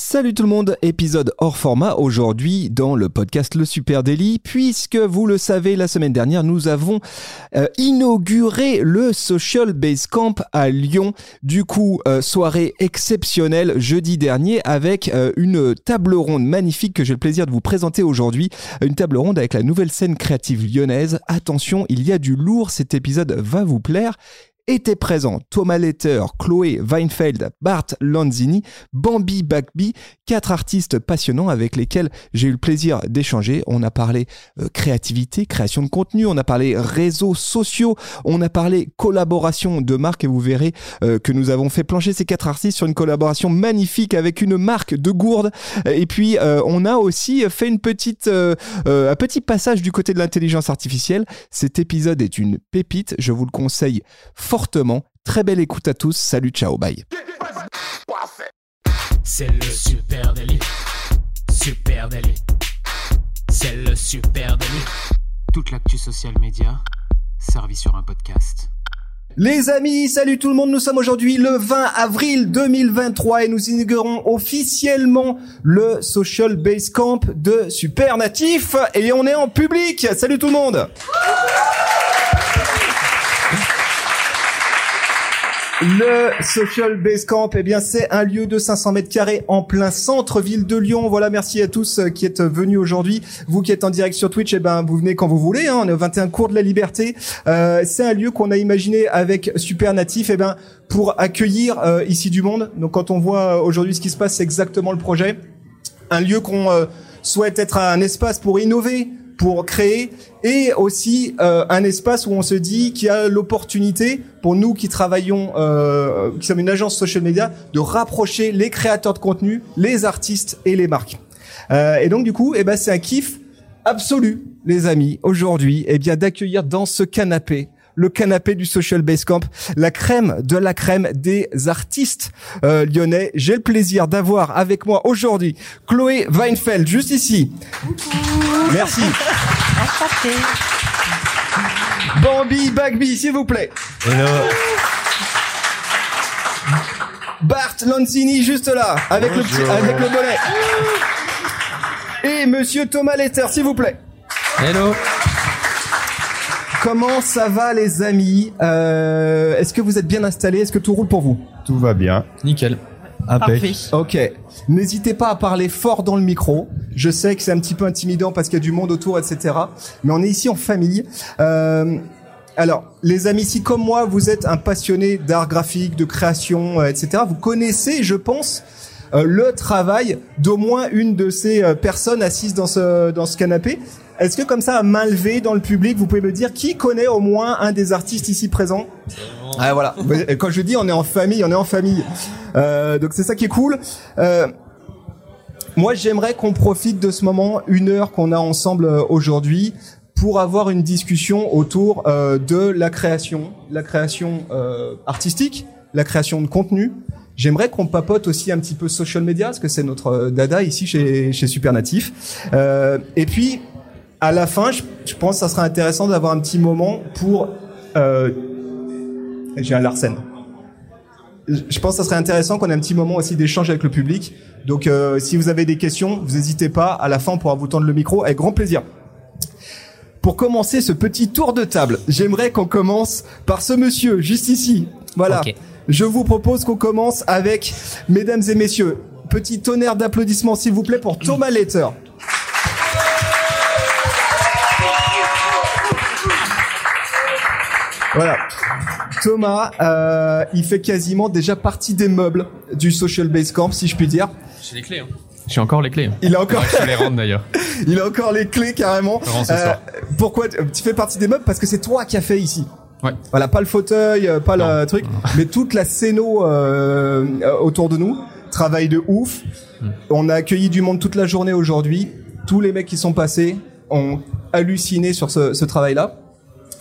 Salut tout le monde, épisode hors format aujourd'hui dans le podcast Le Super Daily, puisque vous le savez, la semaine dernière, nous avons euh, inauguré le Social Base Camp à Lyon. Du coup, euh, soirée exceptionnelle jeudi dernier avec euh, une table ronde magnifique que j'ai le plaisir de vous présenter aujourd'hui. Une table ronde avec la nouvelle scène créative lyonnaise. Attention, il y a du lourd, cet épisode va vous plaire étaient présents Thomas Letter, Chloé Weinfeld, Bart Lanzini, Bambi Bagby, quatre artistes passionnants avec lesquels j'ai eu le plaisir d'échanger. On a parlé euh, créativité, création de contenu, on a parlé réseaux sociaux, on a parlé collaboration de marques et vous verrez euh, que nous avons fait plancher ces quatre artistes sur une collaboration magnifique avec une marque de gourde. Et puis euh, on a aussi fait une petite, un petit passage du côté de l'intelligence artificielle. Cet épisode est une pépite, je vous le conseille fortement fortement. Très belle écoute à tous. Salut, ciao, bye. C'est le super délit. Super délit. C'est le super délit. Toute l'actu social média servie sur un podcast. Les amis, salut tout le monde, nous sommes aujourd'hui le 20 avril 2023 et nous inaugurons officiellement le Social Base Camp de Supernatif et on est en public. Salut tout le monde. Le Social Base Camp, eh bien, c'est un lieu de 500 mètres carrés en plein centre-ville de Lyon. Voilà, merci à tous euh, qui êtes venus aujourd'hui. Vous qui êtes en direct sur Twitch, eh ben, vous venez quand vous voulez. Hein, on est au 21 cours de la Liberté. Euh, c'est un lieu qu'on a imaginé avec Super Natif, eh ben, pour accueillir euh, ici du monde. Donc, quand on voit aujourd'hui ce qui se passe, c'est exactement le projet. Un lieu qu'on souhaite être un espace pour innover, pour créer et aussi euh, un espace où on se dit qu'il y a l'opportunité pour nous qui travaillons, euh, qui sommes une agence social media, de rapprocher les créateurs de contenu, les artistes et les marques. Euh, et donc du coup, eh ben c'est un kiff absolu, les amis, aujourd'hui, eh bien d'accueillir dans ce canapé le canapé du Social Base Camp, la crème de la crème des artistes euh, lyonnais. J'ai le plaisir d'avoir avec moi aujourd'hui Chloé Weinfeld, juste ici. Merci. Bambi Bagby, s'il vous plaît. Hello. Bart Lanzini, juste là, avec le, petit, avec le bonnet. Et Monsieur Thomas Letter, s'il vous plaît. Hello. Comment ça va les amis euh, Est-ce que vous êtes bien installés Est-ce que tout roule pour vous Tout va bien. Nickel. Parfait. Ok. N'hésitez pas à parler fort dans le micro. Je sais que c'est un petit peu intimidant parce qu'il y a du monde autour, etc. Mais on est ici en famille. Euh, alors, les amis, si comme moi, vous êtes un passionné d'art graphique, de création, euh, etc., vous connaissez, je pense, euh, le travail d'au moins une de ces euh, personnes assises dans ce dans ce canapé. Est-ce que comme ça, à main levée dans le public, vous pouvez me dire qui connaît au moins un des artistes ici présents Ah voilà. Quand je dis on est en famille, on est en famille. Euh, donc c'est ça qui est cool. Euh, moi, j'aimerais qu'on profite de ce moment, une heure qu'on a ensemble euh, aujourd'hui, pour avoir une discussion autour euh, de la création, la création artistique, la création de contenu. J'aimerais qu'on papote aussi un petit peu social media, parce que c'est notre dada ici chez, chez Supernatif. Euh, et puis, à la fin, je, je, pense que ça serait intéressant d'avoir un petit moment pour... Euh, J'ai un Larsen. Je pense que ça serait intéressant qu'on ait un petit moment aussi d'échange avec le public. Donc, euh, si vous avez des questions, vous n'hésitez pas. À la fin, on pourra vous tendre le micro avec grand plaisir. Pour commencer ce petit tour de table, j'aimerais qu'on commence par ce monsieur, juste ici. Voilà. Okay. Je vous propose qu'on commence avec, mesdames et messieurs, petit tonnerre d'applaudissements s'il vous plaît pour Thomas Letter. Voilà. Thomas, euh, il fait quasiment déjà partie des meubles du Social Base Camp, si je puis dire. J'ai les clés. Hein. J'ai encore les clés. Il a encore. je les rendre d'ailleurs. il a encore les clés carrément. Euh, pourquoi tu fais partie des meubles? Parce que c'est toi qui as fait ici. Ouais. Voilà, pas le fauteuil, pas non. le truc, mais toute la scéno euh, autour de nous. Travail de ouf. Hmm. On a accueilli du monde toute la journée aujourd'hui. Tous les mecs qui sont passés ont halluciné sur ce, ce travail-là.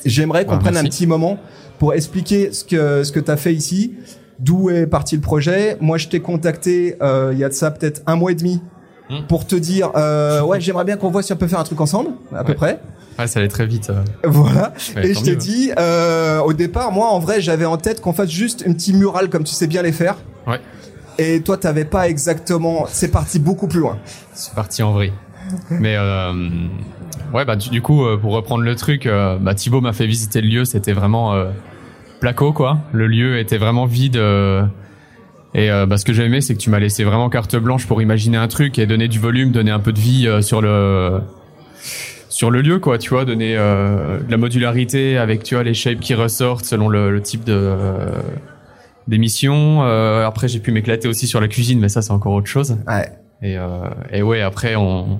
J'aimerais qu'on Ah, prenne un petit moment pour expliquer ce que ce que tu as fait ici, d'où est parti le projet. Moi, je t'ai contacté euh, il y a de ça peut-être un mois et demi Hmm. pour te dire euh, ouais, j'aimerais bien qu'on voit si on peut faire un truc ensemble, à peu près. Ouais, ça allait très vite. euh. Voilà. Ouais, et je t'ai dit, euh, au départ, moi, en vrai, j'avais en tête qu'on fasse juste une petite murale comme tu sais bien les faire. Ouais. et toi t'avais pas exactement. C'est parti beaucoup plus loin. C'est parti en vrai. Mais euh, ouais, bah du, du coup, euh, pour reprendre le truc, euh, bah, Thibaut m'a fait visiter le lieu. C'était vraiment euh, placo, quoi. Le lieu était vraiment vide. euh, et bah, ce que j'ai aimé, c'est que tu m'as laissé vraiment carte blanche pour imaginer un truc et donner du volume, donner un peu de vie sur le sur le lieu, quoi. Tu vois, donner de la modularité avec tu vois les shapes qui ressortent selon le, le type de d'émission. Après, j'ai pu m'éclater aussi sur la cuisine, mais ça, c'est encore autre chose. Ouais. Et, et ouais, après, on,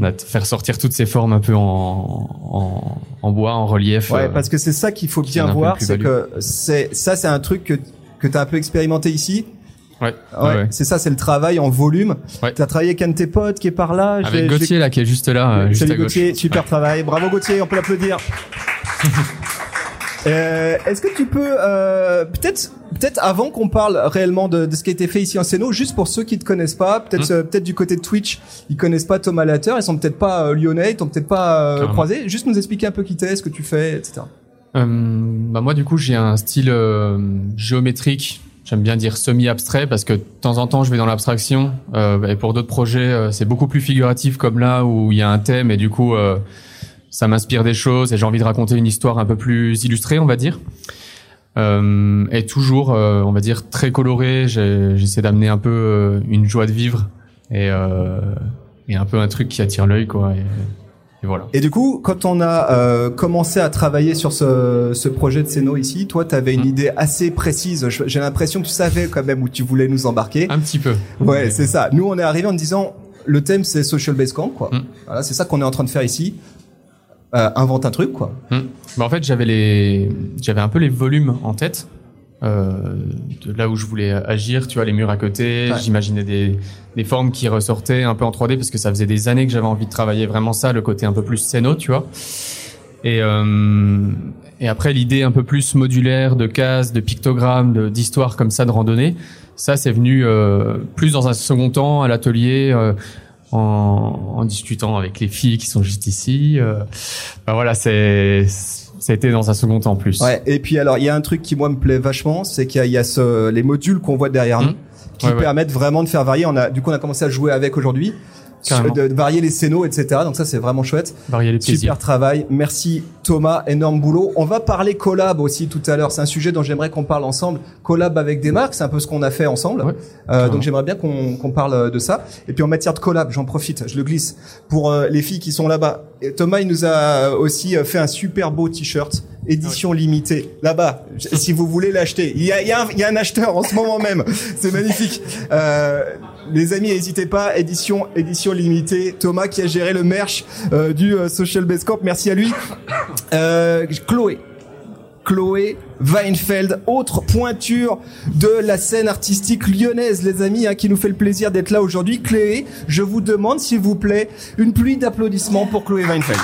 on t- faire sortir toutes ces formes un peu en, en, en bois, en relief. Ouais, euh, parce que c'est ça qu'il faut bien voir, c'est que c'est ça, c'est un truc que que t'as un peu expérimenté ici. ouais, Ouais, c'est ça, c'est le travail en volume. Ouais. T'as travaillé avec un de tes potes qui est par là. Avec Gauthier là, qui est juste là, euh, juste Salut à gauche. Gauthier, super travail. Bravo Gauthier, on peut l'applaudir. Euh, Est-ce que tu peux euh, peut-être peut-être avant qu'on parle réellement de, de ce qui a été fait ici en Céno, juste pour ceux qui te connaissent pas, peut-être Hmm. euh, peut-être du côté de Twitch, ils connaissent pas Thomas Latter, ils sont peut-être pas euh, lyonnais, ils t'ont peut-être pas euh, croisé. Juste nous expliquer un peu qui t'es, ce que tu fais, etc. Euh, bah moi, du coup, j'ai un style euh, géométrique. J'aime bien dire semi-abstrait parce que de temps en temps, je vais dans l'abstraction. Euh, et pour d'autres projets, euh, c'est beaucoup plus figuratif comme là où il y a un thème et du coup, euh, ça m'inspire des choses et j'ai envie de raconter une histoire un peu plus illustrée, on va dire. Euh, et toujours, euh, on va dire, très coloré. J'essaie d'amener un peu euh, une joie de vivre et, euh, et un peu un truc qui attire l'œil, quoi. Et, et voilà. Et du coup, quand on a commencé à travailler sur ce, ce projet de Céno ici, toi, tu avais une Hmm. idée assez précise. J'ai l'impression que tu savais quand même où tu voulais nous embarquer. Un petit peu. Ouais, c'est ça. Nous, on est arrivé en disant, le thème, c'est Social Base Camp, quoi. Mm. Voilà, c'est ça qu'on est en train de faire ici. Euh, invente un truc, quoi. Hmm. Bah, en fait, j'avais les, j'avais un peu les volumes en tête. Euh, de là où je voulais agir, tu vois, les murs à côté, Ouais. j'imaginais des, des formes qui ressortaient un peu en 3D parce que ça faisait des années que j'avais envie de travailler vraiment ça, le côté un peu plus scéno, tu vois. Et, euh, et après, l'idée un peu plus modulaire de cases, de pictogrammes, d'histoires comme ça de randonnée, ça c'est venu euh, plus dans un second temps à l'atelier. En, en discutant avec les filles qui sont juste ici. Euh, bah voilà, c'est ça a été dans un second temps en plus. Ouais. Et puis, alors, il y a un truc qui, moi, me plaît vachement, c'est qu'il y a, y a ce, les modules qu'on voit derrière nous, qui Ouais, ouais. permettent vraiment de faire varier. On a, du coup, on a commencé à jouer avec aujourd'hui. De, de varier les scénos, etc. Donc ça, c'est vraiment chouette. Varier les plaisirs. Super travail. Merci Thomas, énorme boulot. On va parler collab aussi tout à l'heure. C'est un sujet dont j'aimerais qu'on parle ensemble. Collab avec des marques, c'est un peu ce qu'on a fait ensemble. Ouais, Euh, donc j'aimerais bien qu'on parle de ça. Et puis en matière de collab, j'en profite, je le glisse pour euh, les filles qui sont là-bas. Thomas, il nous a aussi euh, fait un super beau t-shirt édition limitée là-bas. Si vous voulez l'acheter, il y a, y, a y a un acheteur en ce moment même. C'est magnifique. Euh, les amis, n'hésitez pas. Édition édition limitée. Thomas qui a géré le merch euh, du euh, Social Base Camp. Merci à lui. Euh, Chloé. Chloé Weinfeld, autre pointure de la scène artistique lyonnaise, les amis, hein, qui nous fait le plaisir d'être là aujourd'hui. Chloé, je vous demande, s'il vous plaît, une pluie d'applaudissements pour Chloé Weinfeld.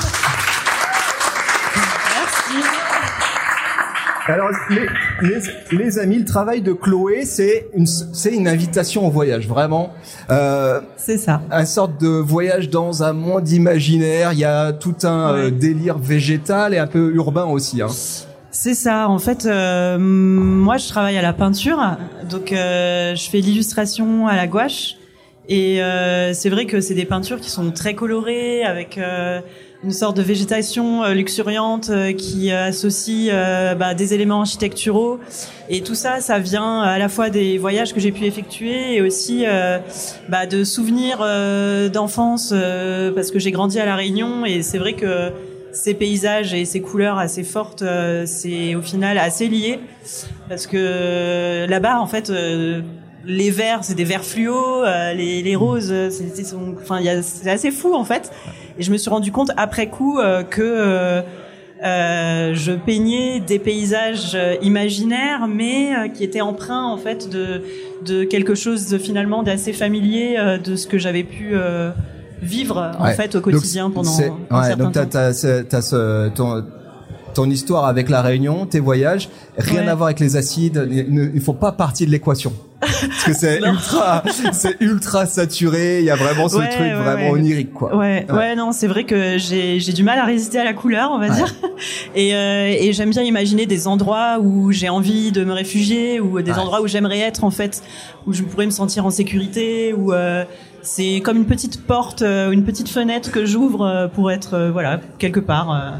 Alors, les, les- les amis, le travail de Chloé, c'est une, c'est une invitation au voyage, vraiment. Euh, C'est ça. un sorte de voyage dans un monde imaginaire. Il y a tout un Ouais. euh, délire végétal et un peu urbain aussi. Hein. C'est ça. En fait, euh, moi, je travaille à la peinture, donc euh, je fais l'illustration à la gouache. Et euh, c'est vrai que c'est des peintures qui sont très colorées, avec euh, une sorte de végétation euh, luxuriante euh, qui euh, associe bah, des éléments architecturaux. Et tout ça, ça vient à la fois des voyages que j'ai pu effectuer et aussi euh, bah, de souvenirs euh, d'enfance, euh, parce que j'ai grandi à La Réunion et c'est vrai que ces paysages et ces couleurs assez fortes, c'est au final assez lié parce que là-bas, en fait, les verts, c'est des verts fluo, les, les roses, c'est assez fou en fait. Et je me suis rendu compte après coup euh, que euh, euh, je peignais des paysages imaginaires, mais qui étaient empreints en fait de de quelque chose de, finalement d'assez familier de ce que j'avais pu vivre en Ouais. fait au quotidien Donc, pendant un donc t'as, t'as, t'as ce, ton, ton histoire avec la Réunion, tes voyages, rien Ouais. à voir avec les acides. Il ne faut pas partie de l'équation. Parce que c'est ultra, c'est ultra saturé. Il y a vraiment ce Ouais, truc ouais, vraiment ouais. onirique, quoi. Ouais, ouais, non, c'est vrai que j'ai j'ai du mal à résister à la couleur, on va dire. Et, euh, et j'aime bien imaginer des endroits où j'ai envie de me réfugier, ou des endroits où j'aimerais être en fait, où je pourrais me sentir en sécurité, où euh, c'est comme une petite porte, euh, une petite fenêtre que j'ouvre euh, pour être voilà quelque part.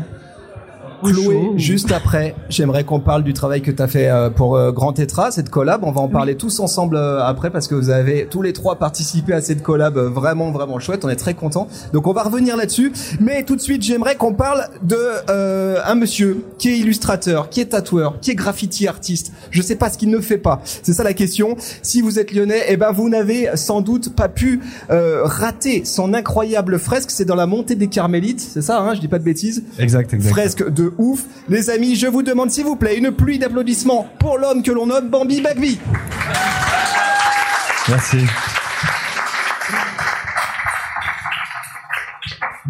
Chloé, chaud, juste après, j'aimerais qu'on parle du travail que tu as fait euh, pour euh, Grand Tetra, cette collab. On va en parler tous ensemble euh, après parce que vous avez tous les trois participé à cette collab euh, vraiment, vraiment chouette. On est très contents. Donc on va revenir là-dessus. Mais tout de suite, j'aimerais qu'on parle de euh, un monsieur qui est illustrateur, qui est tatoueur, qui est graffiti artiste. Je sais pas ce qu'il ne fait pas. C'est ça la question. Si vous êtes lyonnais, eh ben vous n'avez sans doute pas pu euh, rater son incroyable fresque. C'est dans la montée des Carmélites, c'est ça, hein, je dis pas de bêtises Exact, exact. fresque de ouf. Les amis, je vous demande s'il vous plaît une pluie d'applaudissements pour l'homme que l'on nomme Bambi Bagby. Merci.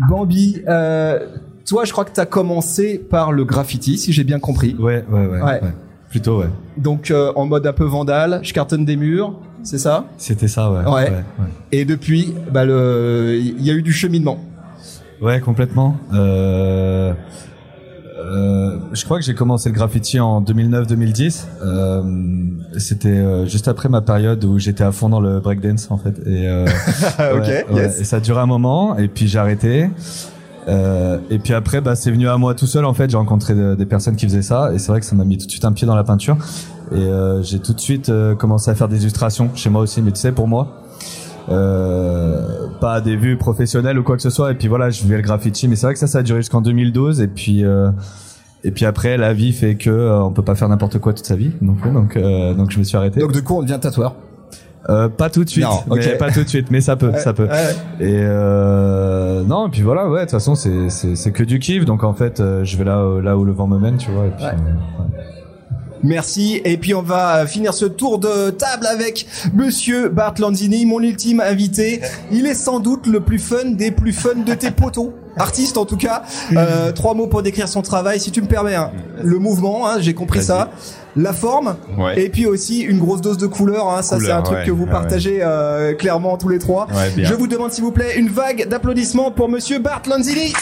Bambi, euh, toi je crois que tu as commencé par le graffiti, si j'ai bien compris. Ouais, ouais, ouais. Ouais. ouais. Plutôt, ouais. Donc euh, en mode un peu vandale, je cartonne des murs, c'est ça? C'était ça, ouais. Et depuis, bah, il y a eu du cheminement. Ouais, complètement. Euh, euh, je crois que j'ai commencé le graffiti en 2009-2010. Euh, C'était euh, juste après ma période où j'étais à fond dans le breakdance en fait. Et, euh, ok, ouais, ouais. yes. Et ça a duré un moment et puis j'ai arrêté. Euh, et puis après, bah, c'est venu à moi tout seul en fait. J'ai rencontré de- des personnes qui faisaient ça et c'est vrai que ça m'a mis tout de suite un pied dans la peinture. Et euh, j'ai tout de suite commencé à faire des illustrations chez moi aussi. Mais tu sais, pour moi, euh, pas des vues professionnelles ou quoi que ce soit. Et puis voilà, je vivais le graffiti. Mais c'est vrai que ça, ça a duré jusqu'en 2012. Et puis euh, et puis après, la vie fait que euh, on peut pas faire n'importe quoi toute sa vie. Donc donc euh, donc je me suis arrêté. Donc du coup, on devient tatoueur. Euh, pas tout de suite, Non, mais ok. pas tout de suite, mais ça peut, ça peut. Ouais. Et euh, non, et puis voilà, ouais, de toute façon, c'est c'est que du kiff, donc en fait, euh, je vais là là où le vent me mène, tu vois. Et puis, Ouais. euh, ouais. Merci. Et puis on va finir ce tour de table avec Monsieur Bart Lanzini, mon ultime invité. Il est sans doute le plus fun des plus fun de tes potos. Artiste en tout cas. Euh, trois mots pour décrire son travail, si tu me permets. hein. Le mouvement, hein, j'ai compris ça. La forme. Ouais. Et puis aussi une grosse dose de couleur. Hein. Ça c'est un truc ouais. que vous Ah ouais. partagez euh, clairement tous les trois. Je vous demande s'il vous plaît une vague d'applaudissements pour Monsieur Bart Lanzini.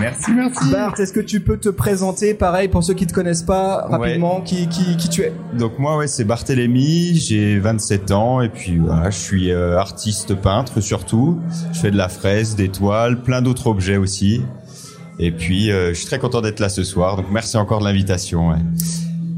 Merci, merci. Bart, est-ce que tu peux te présenter, pareil pour ceux qui te connaissent pas, rapidement, qui, qui, qui tu es? Donc moi, ouais, c'est Barthélémy, j'ai 27 ans et puis voilà, je suis euh, artiste peintre surtout. Je fais de la fraise, des toiles, plein d'autres objets aussi. Et puis, euh, je suis très content d'être là ce soir. Donc merci encore de l'invitation. ouais.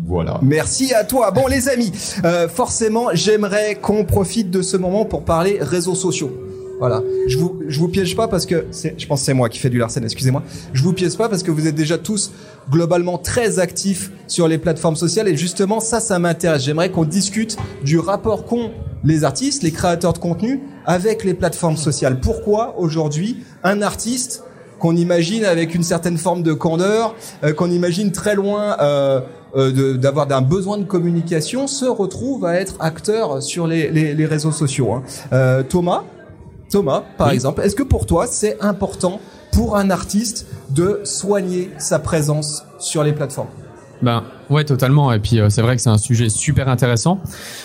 Voilà. Merci à toi. Bon, les amis, euh, forcément, j'aimerais qu'on profite de ce moment pour parler réseaux sociaux. Voilà. Je vous, je vous piège pas parce que c'est, je pense que c'est moi qui fais du Larsen, excusez-moi. Je vous piège pas parce que vous êtes déjà tous globalement très actifs sur les plateformes sociales et justement, ça, ça m'intéresse. J'aimerais qu'on discute du rapport qu'ont les artistes, les créateurs de contenu avec les plateformes sociales. Pourquoi aujourd'hui un artiste qu'on imagine avec une certaine forme de candeur, euh, qu'on imagine très loin euh, euh, d'avoir d'un besoin de communication, se retrouve à être acteur sur les, les, les réseaux sociaux. hein. Euh, Thomas, Thomas, par Oui. exemple, est-ce que pour toi c'est important pour un artiste de soigner sa présence sur les plateformes? Ben ouais, totalement. Et puis euh, c'est vrai que c'est un sujet super intéressant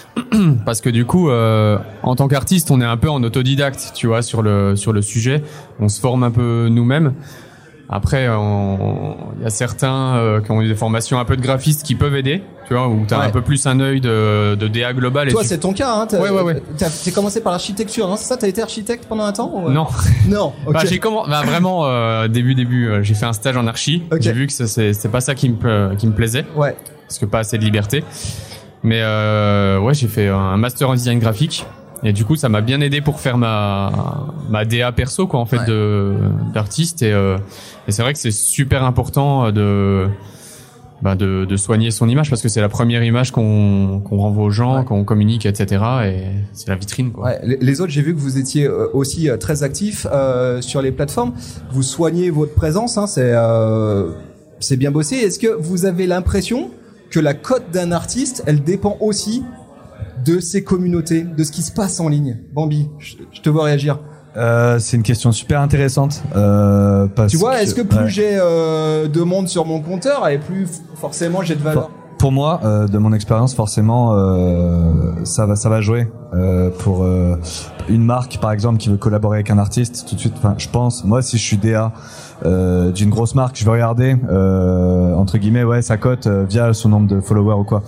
parce que du coup, euh, en tant qu'artiste, on est un peu en autodidacte, tu vois, sur le sur le sujet. On se forme un peu nous-mêmes. Après, on- il y a certains euh, qui ont eu des formations un peu de graphistes qui peuvent aider, tu vois, où t'as Ouais. un peu plus un œil de, de DA global. et Toi, tu- c'est ton cas, hein t'as- Ouais, ouais, ouais. T'as t'as commencé par l'architecture, hein, c'est ça T'as été architecte pendant un temps ou- Non, Non. Bah, j'ai comment bah, vraiment euh, début début euh, j'ai fait un stage en archi j'ai vu que c'est pas ça qui me qui me plaisait Ouais. parce que pas assez de liberté mais euh, ouais j'ai fait un master en design graphique et du coup ça m'a bien aidé pour faire ma ma DA perso quoi en fait Ouais. de d'artiste et, euh, et c'est vrai que c'est super important de bah, de, de soigner son image parce que c'est la première image qu'on qu'on renvoie aux gens Ouais. qu'on communique etc et c'est la vitrine quoi Ouais, les- autres, j'ai vu que vous étiez euh, aussi euh, très actifs euh, sur les plateformes. Vous soignez votre présence, hein, c'est euh, c'est bien bossé. Est-ce que vous avez l'impression que la cote d'un artiste, elle dépend aussi de ses communautés, de ce qui se passe en ligne Bambi, je, je te vois réagir. Euh, c'est une question super intéressante. Euh, parce Tu vois, est-ce que plus ouais. j'ai euh, de monde sur mon compteur, et plus forcément j'ai de valeur? pour moi, euh, de mon expérience, forcément, euh, ça va, ça va jouer euh, pour euh, une marque, par exemple, qui veut collaborer avec un artiste. Tout de suite, enfin, je pense, moi, si je suis DA euh, d'une grosse marque, je vais regarder euh, entre guillemets, ouais, sa cote via son nombre de followers ou quoi.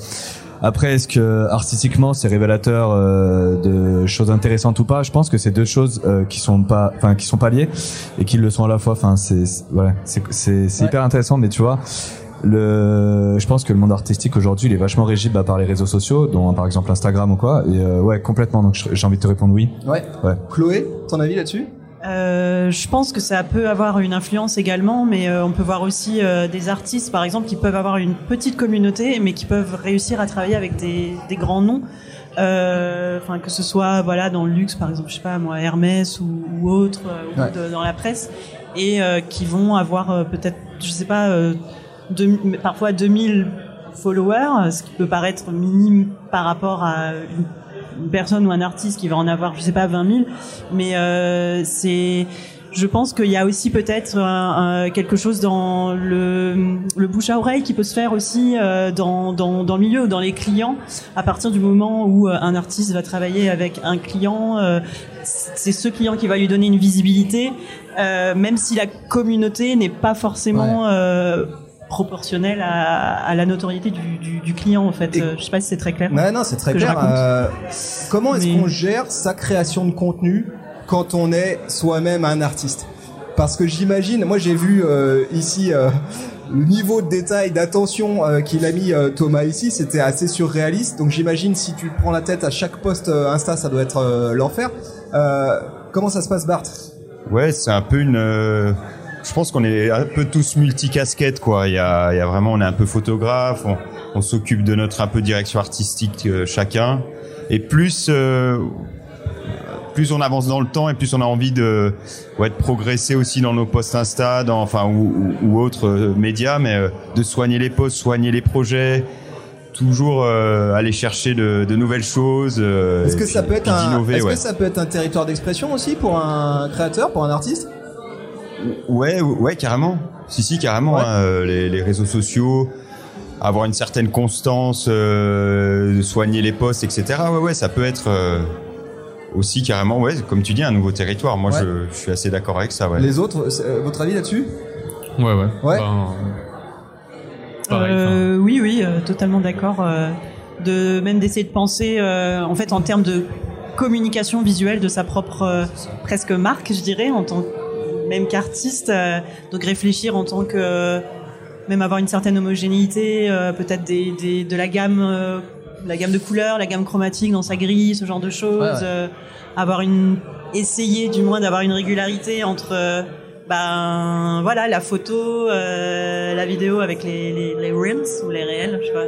Après, est-ce que artistiquement c'est révélateur euh, de choses intéressantes ou pas? Je pense que c'est deux choses euh, qui sont pas, enfin qui sont pas liées et qui le sont à la fois. Enfin, c'est ouais, c'est c'est c'est Ouais. hyper intéressant, mais tu vois, le, je pense que le monde artistique aujourd'hui, il est vachement régi bah, par les réseaux sociaux, dont par exemple Instagram ou quoi. Et euh, ouais, complètement. Donc j'ai envie de te répondre oui. Ouais. Ouais. Chloé, ton avis là-dessus? Euh, je pense que ça peut avoir une influence également, mais euh, on peut voir aussi euh, des artistes, par exemple, qui peuvent avoir une petite communauté, mais qui peuvent réussir à travailler avec des, des grands noms. Enfin, que ce soit voilà dans le luxe, par exemple, je sais pas moi, Hermès ou, ou autre, ou Ouais. de- dans la presse, et qui vont avoir peut-être, je sais pas, deux- parfois 2000 followers, ce qui peut paraître minime par rapport à une une personne ou un artiste qui va en avoir, je sais pas, 20 000, mais euh, c'est, je pense qu'il y a aussi peut-être quelque chose dans le, le bouche à oreille qui peut se faire aussi euh, dans, dans, dans le milieu, ou dans les clients, à partir du moment où euh, un artiste va travailler avec un client, euh, c'est ce client qui va lui donner une visibilité, euh, même si la communauté n'est pas forcément euh, proportionnelle à, à la notoriété du, du, du client en fait. Et- Euh, je sais pas si c'est très clair. Non, c'est très clair. Euh, comment est-ce Mais- qu'on gère sa création de contenu quand on est soi-même un artiste? Parce que j'imagine, moi j'ai vu euh, ici euh, le niveau de détail, d'attention euh, qu'il a mis euh, Thomas ici, c'était assez surréaliste. Donc j'imagine si tu prends la tête à chaque post euh, Insta, ça doit être euh, l'enfer. Euh, comment ça se passe, Bart? Ouais, c'est un peu une. Je pense qu'on est un peu tous multicasquettes, quoi. Il y a, il y a vraiment, on est un peu photographe, on, on s'occupe de notre un peu direction artistique euh, chacun, et plus. euh, plus on avance dans le temps et plus on a envie de, ouais, de progresser aussi dans nos posts Insta, dans, enfin ou, ou, ou autres euh, médias, mais euh, de soigner les posts, soigner les projets, toujours euh, aller chercher de, de nouvelles choses. euh, Est-ce que puis- ça peut être puis un, d'innover, est-ce ouais. que ça peut être un territoire d'expression aussi pour un créateur, pour un artiste? Ouais, ouais, carrément. Si, si, carrément. Ouais. hein, euh, les, les réseaux sociaux, avoir une certaine constance, euh, soigner les posts, etc. Ouais, ouais, ça peut être euh, aussi carrément, ouais, comme tu dis, un nouveau territoire. Moi, Ouais. je, je suis assez d'accord avec ça. Ouais. Les autres, euh, votre avis là-dessus? Ouais, ouais. Ouais. Ben, pareil, Euh, oui, oui, euh, totalement d'accord. euh, de même d'essayer de penser, euh, en fait, en termes de communication visuelle de sa propre euh, presque marque, je dirais, en tant que- même qu'artiste. euh, donc réfléchir en tant que même avoir une certaine homogénéité, euh, peut-être des, des, de la gamme, euh, la gamme de couleurs, la gamme chromatique dans sa grille, ce genre de choses. Ouais, ouais. euh, avoir une, essayer du moins d'avoir une régularité entre ben voilà la photo, euh, la vidéo avec les, les, les reels ou les réels, je sais pas.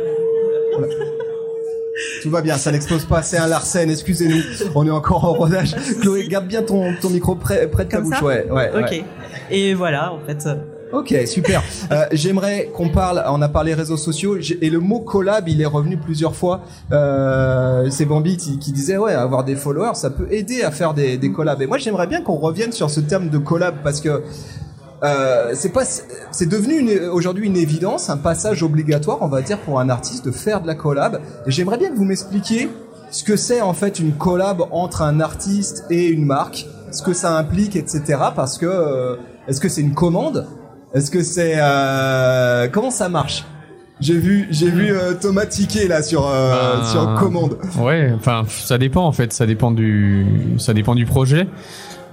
Tout va bien, ça n'explose pas, c'est un Larsen, excusez-nous, on est encore en rodage. Chloé, garde bien ton, ton micro près, près de ta Comme bouche. ça Ouais, ouais, Ok. ouais. Et voilà, en fait. euh, Ok, super. Euh, J'aimerais qu'on parle, on a parlé réseaux sociaux, et le mot collab, il est revenu plusieurs fois. Euh, c'est Bambi qui, qui disait, ouais, avoir des followers, ça peut aider à faire des, des collabs. Et moi, j'aimerais bien qu'on revienne sur ce terme de collab, parce que euh, c'est pas, c'est devenu aujourd'hui une évidence, un passage obligatoire, on va dire, pour un artiste de faire de la collab. Et j'aimerais bien que vous m'expliquiez ce que c'est en fait une collab entre un artiste et une marque, ce que ça implique, etc. Parce que euh, est-ce que c'est une commande? Est-ce que c'est euh, comment ça marche? J'ai vu, j'ai vu euh, Thomas tiquer là sur euh, Ben, sur commande. Ouais, enfin ça dépend en fait, ça dépend du ça dépend du projet.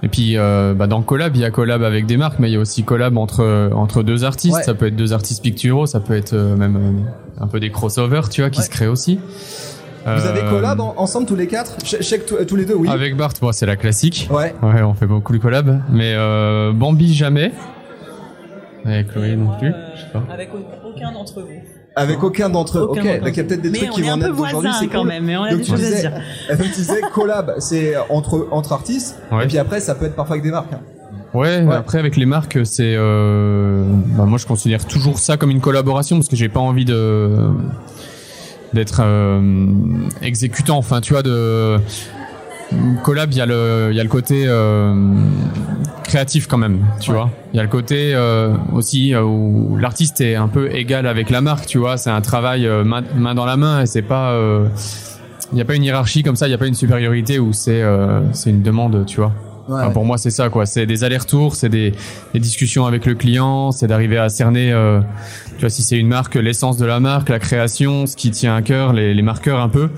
Et puis euh, bah, dans collab, il y a collab avec des marques, mais il y a aussi collab entre entre deux artistes. Ouais. Ça peut être deux artistes picturaux, ça peut être euh, même euh, un peu des crossovers, tu vois, qui Ouais. se créent aussi. Vous avez Euh, collab en- ensemble tous les quatre? Je je sais que tous- les deux, oui. Avec Bart, bon, c'est la classique. Ouais. Ouais, on fait beaucoup de collab, mais euh, Bambi jamais. Et Chloé non plus. je sais pas. Avec aucun d'entre vous. Avec aucun d'entre eux. Aucun Ok, d'entre donc il y a peut-être des mais trucs qui vont naître aujourd'hui. C'est quand cool. même, mais on a Donc des tu choses à disais, dire. tu disais collab, c'est entre entre artistes. Ouais. Et puis après, ça peut être parfois avec des marques. hein. Ouais, Ouais. après avec les marques, c'est euh, bah, moi je considère toujours ça comme une collaboration parce que j'ai pas envie de d'être euh, exécutant. Enfin, tu vois, de collab, il y a le, il y a le côté euh, créatif quand même, tu vois. Il y a le côté euh, aussi euh, où l'artiste est un peu égal avec la marque, tu vois. C'est un travail euh, main, main dans la main et c'est pas, euh, il n'y a pas une hiérarchie comme ça, il n'y a pas une supériorité où c'est, euh, c'est une demande, tu vois. Ouais. Enfin, pour moi, c'est ça, quoi. C'est des allers-retours, c'est des, des discussions avec le client, c'est d'arriver à cerner, euh, tu vois, si c'est une marque, l'essence de la marque, la création, ce qui tient à cœur, les, les marqueurs un peu.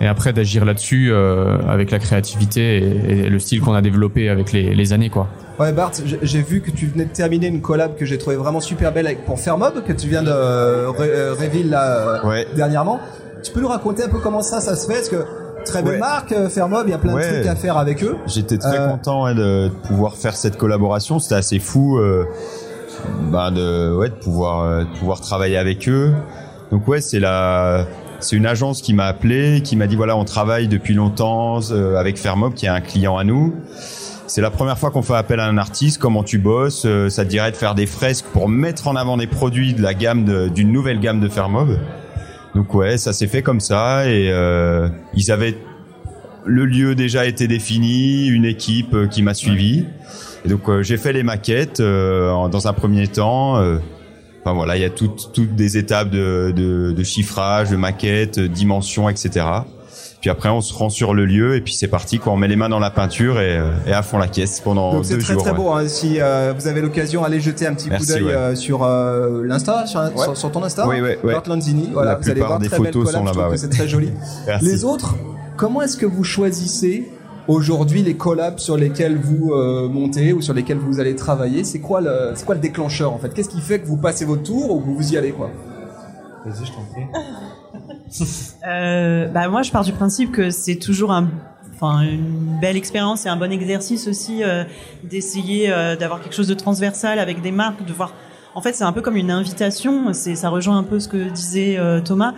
Et après, d'agir là-dessus euh, avec la créativité et, et le style qu'on a développé avec les, les années, quoi. Ouais, Bart, j'ai- vu que tu venais de terminer une collab que j'ai trouvé vraiment super belle avec, pour Fairmob, que tu viens de euh, ré- euh, reveal là, euh, Ouais. dernièrement. Tu peux nous raconter un peu comment ça, ça se fait? Parce que très belle Ouais. marque, Fairmob, il y a plein Ouais. de trucs à faire avec eux. J'étais très Euh, content ouais, de, pouvoir faire cette collaboration. C'était assez fou euh, ben de, ouais, de, pouvoir, euh, de pouvoir travailler avec eux. Donc ouais, c'est la... C'est une agence qui m'a appelé, qui m'a dit voilà, on travaille depuis longtemps euh, avec Fairmob, qui est un client à nous. C'est la première fois qu'on fait appel à un artiste. Comment tu bosses? Euh, Ça te dirait de faire des fresques pour mettre en avant des produits de la gamme d'une nouvelle gamme de Fairmob? Donc ouais, ça s'est fait comme ça et euh, ils avaient le lieu déjà été défini, une équipe qui m'a suivi. Et donc j'ai fait les maquettes dans un premier temps. Euh, Enfin voilà, il y a toutes toutes des étapes de, de, de chiffrage, de maquettes, de dimensions, etc. Puis après on se rend sur le lieu et puis c'est parti quoi. On met les mains dans la peinture et, euh, et à fond la caisse pendant Donc c'est deux très jours. très ouais. beau. Hein. Si euh, vous avez l'occasion, allez jeter un petit Merci, coup d'œil ouais. euh, sur euh, l'Insta, sur, Ouais. sur- sur ton Insta, Oui, Lanzini. Voilà, La vous allez plupart voir des très photos collab, sont là-bas, c'est très joli. Merci. Les autres, comment est-ce que vous choisissez aujourd'hui les collabs sur lesquels vous euh, montez ou sur lesquels vous allez travailler C'est quoi le c'est quoi le déclencheur en fait? Qu'est-ce qui fait que vous passez votre tour ou que vous y allez quoi? Vas-y, je t'en prie. Euh, bah moi, je pars du principe que c'est toujours un, enfin une belle expérience et un bon exercice aussi euh, d'essayer euh, d'avoir quelque chose de transversal avec des marques, de voir. En fait, c'est un peu comme une invitation. C'est, ça rejoint un peu ce que disait euh, Thomas.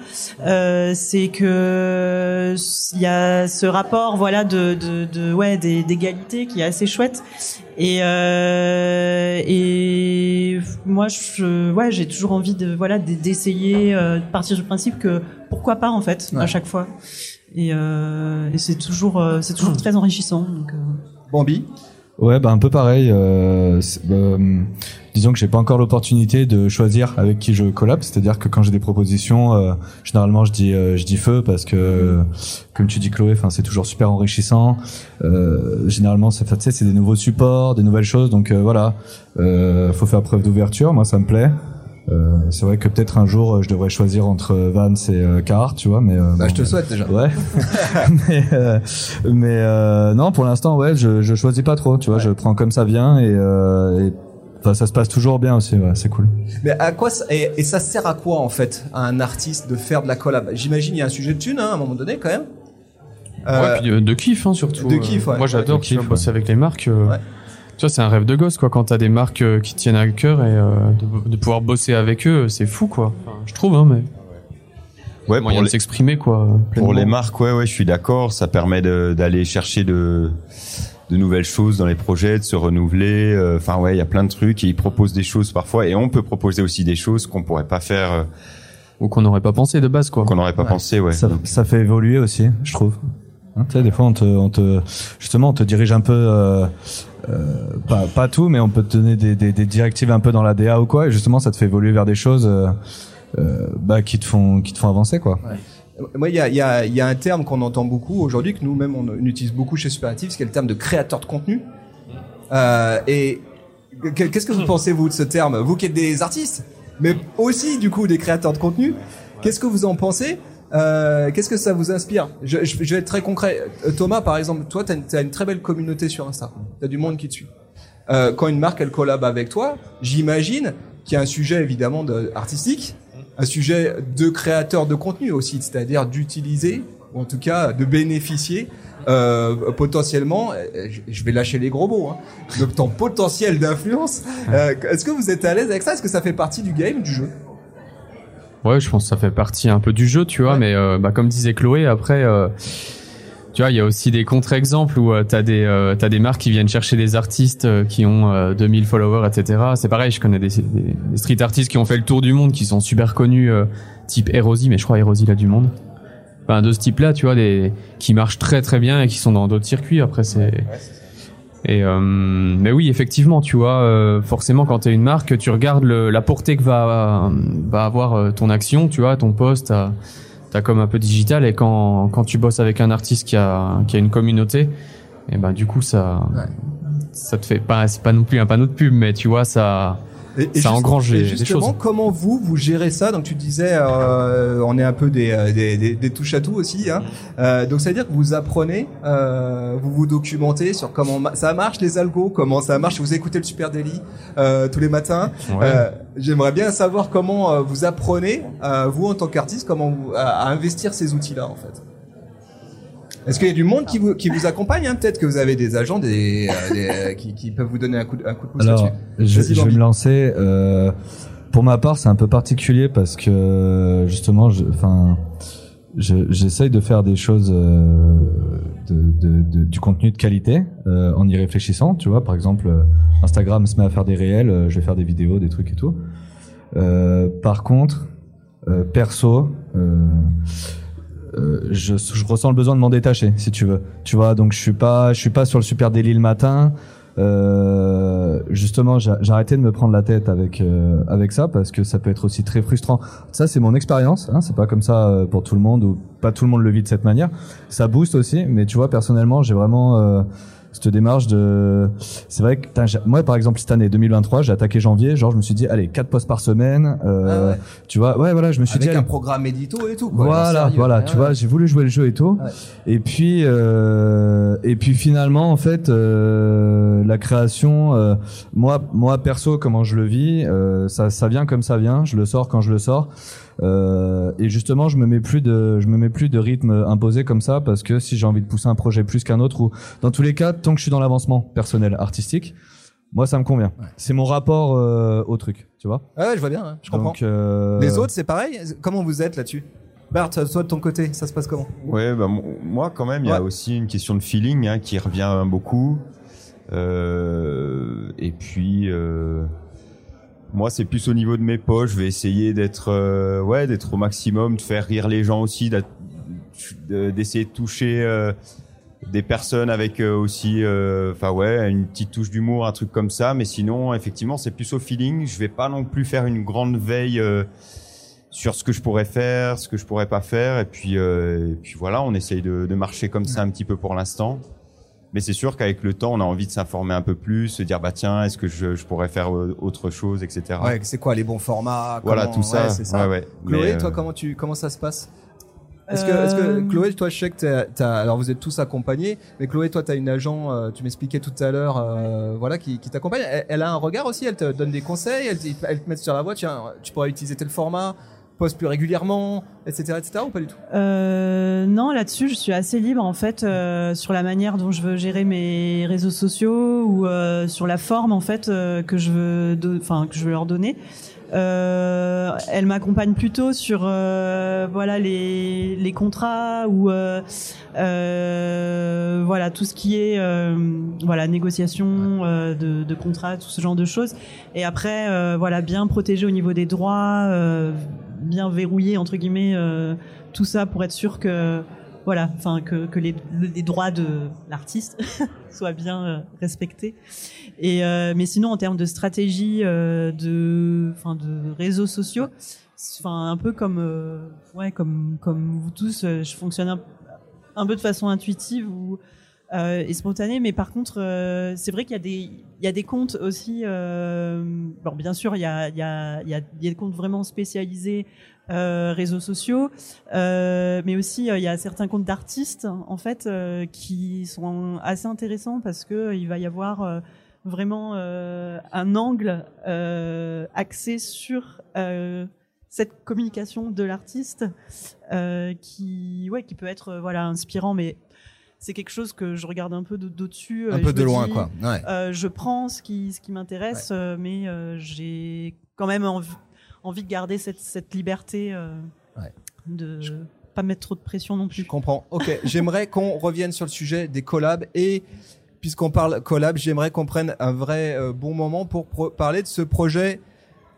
Euh, c'est que il y a ce rapport, voilà, de, de, de ouais, des- d'égalité qui est assez chouette. Et euh, et moi, je, ouais, j'ai toujours envie de, voilà, d'essayer, euh, de partir du principe que pourquoi pas en fait, Ouais. à chaque fois. Et, euh, et c'est toujours, c'est toujours très enrichissant. Donc, euh, Bambi? Ouais, bah un peu pareil. Euh, bah, hum, disons que j'ai pas encore l'opportunité de choisir avec qui je collab. C'est-à-dire que quand j'ai des propositions, euh, généralement je dis euh, je dis feu parce que, euh, comme tu dis Chloé, enfin c'est toujours super enrichissant. Euh, généralement, c'est, c'est des nouveaux supports, des nouvelles choses. Donc euh, voilà, euh, faut faire preuve d'ouverture. Moi, ça me plaît. Euh, c'est vrai que peut-être un jour, euh, je devrais choisir entre Vans et euh, tu vois. Mais euh, bah, bon, Je te souhaite déjà. Ouais. mais euh, mais euh, non, pour l'instant, ouais, je, je choisis pas trop. Tu vois, je prends comme ça vient et, euh, et enfin, ça se passe toujours bien aussi. Ouais, c'est cool. Mais à quoi ça, et, et ça sert à quoi en fait à un artiste de faire de la collab? J'imagine il y a un sujet de thune hein, à un moment donné quand même. Euh, ouais, puis de, de kiff, hein, surtout. de Euh, kiff, ouais. Moi, j'adore kiff, bosser ouais. avec les marques. euh, Ouais. Tu vois, c'est un rêve de gosse, quoi, quand t'as des marques euh, qui tiennent à cœur et euh, de, de pouvoir bosser avec eux, c'est fou, quoi. Enfin, je trouve, hein, mais Ouais, moyen pour de les, s'exprimer, quoi. pour pleinement. les marques, ouais, ouais, je suis d'accord. Ça permet de- d'aller chercher de, de nouvelles choses dans les projets, de se renouveler. euh, Enfin, ouais, il y a plein de trucs et ils proposent des choses parfois. Et on peut proposer aussi des choses qu'on pourrait pas faire, euh, Ou qu'on n'aurait pas pensé de base, quoi. qu'on n'aurait pas Ouais. pensé, ouais. Ça, ça fait évoluer aussi, je trouve. Hein, tu sais, des fois, on te, on te, justement, on te dirige un peu, euh, euh, pas, pas tout, mais on peut te donner des, des, des directives un peu dans la DA ou quoi, et justement, ça te fait évoluer vers des choses, euh, euh, bah, qui te font, qui te font avancer, quoi. Moi, il y a, y, a, y a un terme qu'on entend beaucoup aujourd'hui, que nous-mêmes on utilise beaucoup chez Superactive, c'est le terme de créateur de contenu. Euh, et que- qu'est-ce que vous pensez vous de ce terme? Vous qui êtes des artistes, mais aussi du coup des créateurs de contenu, qu'est-ce que vous en pensez? Euh, Qu'est-ce que ça vous inspire je, je- je vais être très concret. Euh, Thomas, par exemple, toi, tu as, une très belle communauté sur Insta. Tu as du monde qui te suit. Euh, quand une marque elle collab avec toi, j'imagine qu'il y a un sujet évidemment de, artistique, un sujet de créateur de contenu aussi, c'est-à-dire d'utiliser ou en tout cas de bénéficier euh, potentiellement. euh, je- vais lâcher les gros mots. Hein, de ton potentiel d'influence. Euh, Est-ce que vous êtes à l'aise avec ça? Est-ce que ça fait partie du game, du jeu? Ouais, je pense que ça fait partie un peu du jeu, tu vois, Ouais. mais euh, bah, comme disait Chloé, après, euh, tu vois, il y a aussi des contre-exemples où euh, t'as des t'as des marques qui viennent chercher des artistes qui ont euh, 2000 followers, etc. C'est pareil, je connais des, des, des street artistes qui ont fait le tour du monde, qui sont super connus, type Erosi, mais je crois Erosi a du monde. ben, de ce type-là, tu vois, des qui marchent très très bien et qui sont dans d'autres circuits. Après, c'est et euh, mais oui, effectivement, tu vois, euh, forcément, quand tu es une marque, tu regardes le, la portée que va va avoir euh, ton action, tu vois, ton poste. T'as as comme un peu digital et quand quand tu bosses avec un artiste qui a qui a une communauté, et ben du coup ça ça te fait pas c'est pas non plus un panneau de pub, mais tu vois ça Et, et Ça des- choses. comment vous vous gérez ça Donc tu disais, euh, on est un peu des, euh, des, des, des touches à tout aussi. Hein. Euh, donc ça veut dire que vous apprenez, euh, vous vous documentez sur comment ça marche les algos, comment ça marche. Vous écoutez le Super Daily euh, tous les matins. Ouais. Euh, J'aimerais bien savoir comment vous apprenez, euh, vous en tant qu'artiste, comment vous, à, à investir ces outils-là en fait. Est-ce qu'il y a du monde qui vous, qui vous accompagne hein Peut-être que vous avez des agents des, euh, des, euh, qui, qui peuvent vous donner un coup de, un coup de pouce Alors, là-dessus. je, je vais me lancer. Euh, pour ma part, c'est un peu particulier parce que justement, enfin, je- j'essaye de faire des choses, euh, de, de- de- du contenu de qualité en y réfléchissant. Tu vois, par exemple, Instagram se met à faire des réels, je vais faire des vidéos, des trucs et tout. Par contre, perso. Euh, je, je ressens le besoin de m'en détacher, si tu veux. Tu vois, donc je suis pas, je suis pas sur le super délit le matin. Euh, justement, j'ai arrêté de me prendre la tête avec euh, avec ça parce que ça peut être aussi très frustrant. Ça, c'est mon expérience. Hein, c'est pas comme ça euh, pour tout le monde ou pas tout le monde le vit de cette manière. Ça booste aussi, mais tu vois, personnellement, j'ai vraiment euh, cette démarche de. C'est vrai que moi, par exemple, cette année 2023, j'ai attaqué janvier. Genre, je me suis dit, allez, quatre posts par semaine. Euh, Ah ouais. Tu vois, ouais, voilà, je me suis Avec dit, un allez, programme édito et tout. Quoi, voilà, sérieux. voilà, tu ouais. vois, j'ai voulu jouer le jeu et tout. Ouais. Et puis, euh, et puis finalement, en fait, euh, la création, euh, moi, moi perso, comment je le vis, euh, ça, ça vient comme ça vient. Je le sors quand je le sors. Euh, et justement, je me mets plus de, je me mets plus de rythme imposé comme ça parce que si j'ai envie de pousser un projet plus qu'un autre ou dans tous les cas, tant que je suis dans l'avancement personnel, artistique, moi, ça me convient. C'est mon rapport euh, au truc, tu vois. Ouais, je vois bien, hein, je comprends. Donc, euh, Les autres, c'est pareil Comment vous êtes là-dessus? Bart, toi de ton côté, ça se passe comment? Ouais, bah, mo- moi quand même, il y a aussi une question de feeling hein, qui revient beaucoup. Euh, et puis, euh, moi, c'est plus au niveau de mes poches. Je vais essayer d'être, euh, ouais, d'être au maximum, de faire rire les gens aussi, d'essayer de toucher euh, des personnes avec euh, aussi, enfin ouais, une petite touche d'humour, un truc comme ça. Mais sinon, effectivement, c'est plus au feeling. Je vais pas non plus faire une grande veille. sur ce que je pourrais faire, ce que je pourrais pas faire, et puis, et puis voilà, on essaye de, de marcher comme ça un petit peu pour l'instant. Mais c'est sûr qu'avec le temps, on a envie de s'informer un peu plus, se dire bah tiens, est-ce que je, je pourrais faire euh, autre chose, etc. Ouais, c'est quoi les bons formats voilà comment- tout ça. ouais, c'est ça. Ouais, ouais. Chloé, Mais, toi, euh, comment tu comment ça se passe? Est-ce que, Euh, Chloé, toi, je sais que t'as, t'as- alors vous êtes tous accompagnés, mais Chloé, toi, t'as une agent, euh, tu m'expliquais tout à l'heure, euh, voilà, qui, qui t'accompagne. Elle, elle a un regard aussi, elle te donne des conseils, elle, te- elle te met sur la voie, tiens, tu pourrais utiliser tel format, poste plus régulièrement, etc., etc., ou pas du tout? Euh, non, là-dessus, je suis assez libre en fait euh, sur la manière dont je veux gérer mes réseaux sociaux ou euh, sur la forme en fait euh, que je veux, enfin que je veux leur donner. Euh, elle m'accompagne plutôt sur euh, voilà les, les contrats ou euh, euh, voilà tout ce qui est euh, voilà négociation euh, de, de contrats, tout ce genre de choses. Et après euh, voilà bien protéger au niveau des droits, euh, bien verrouiller entre guillemets euh, tout ça pour être sûr que voilà, enfin que, que les, les droits de l'artiste soient bien euh, respectés. Et euh, mais sinon en termes de stratégie euh, de enfin de réseaux sociaux, enfin un peu comme euh, ouais comme comme vous tous, euh, je fonctionne un, un peu de façon intuitive ou euh, et spontanée, mais par contre, euh, c'est vrai qu'il y a des il y a des comptes aussi. Euh, bon, bien sûr, il y a il y a il y a des comptes vraiment spécialisés euh, réseaux sociaux, euh, mais aussi euh, il y a certains comptes d'artistes en fait qui sont assez intéressants parce que il va y avoir vraiment un angle axé sur cette communication de l'artiste qui ouais qui peut être voilà inspirant mais c'est quelque chose que je regarde un peu de- d'au-dessus. Un euh, peu je de loin, dis, quoi. Ouais. euh, je prends ce qui, ce qui m'intéresse, euh, mais euh, j'ai quand même envie, envie de garder cette, cette liberté Ouais. de pas mettre trop de pression non Je plus. comprends. Ok, j'aimerais qu'on revienne sur le sujet des collabs et puisqu'on parle collab, j'aimerais qu'on prenne un vrai bon moment pour parler de ce projet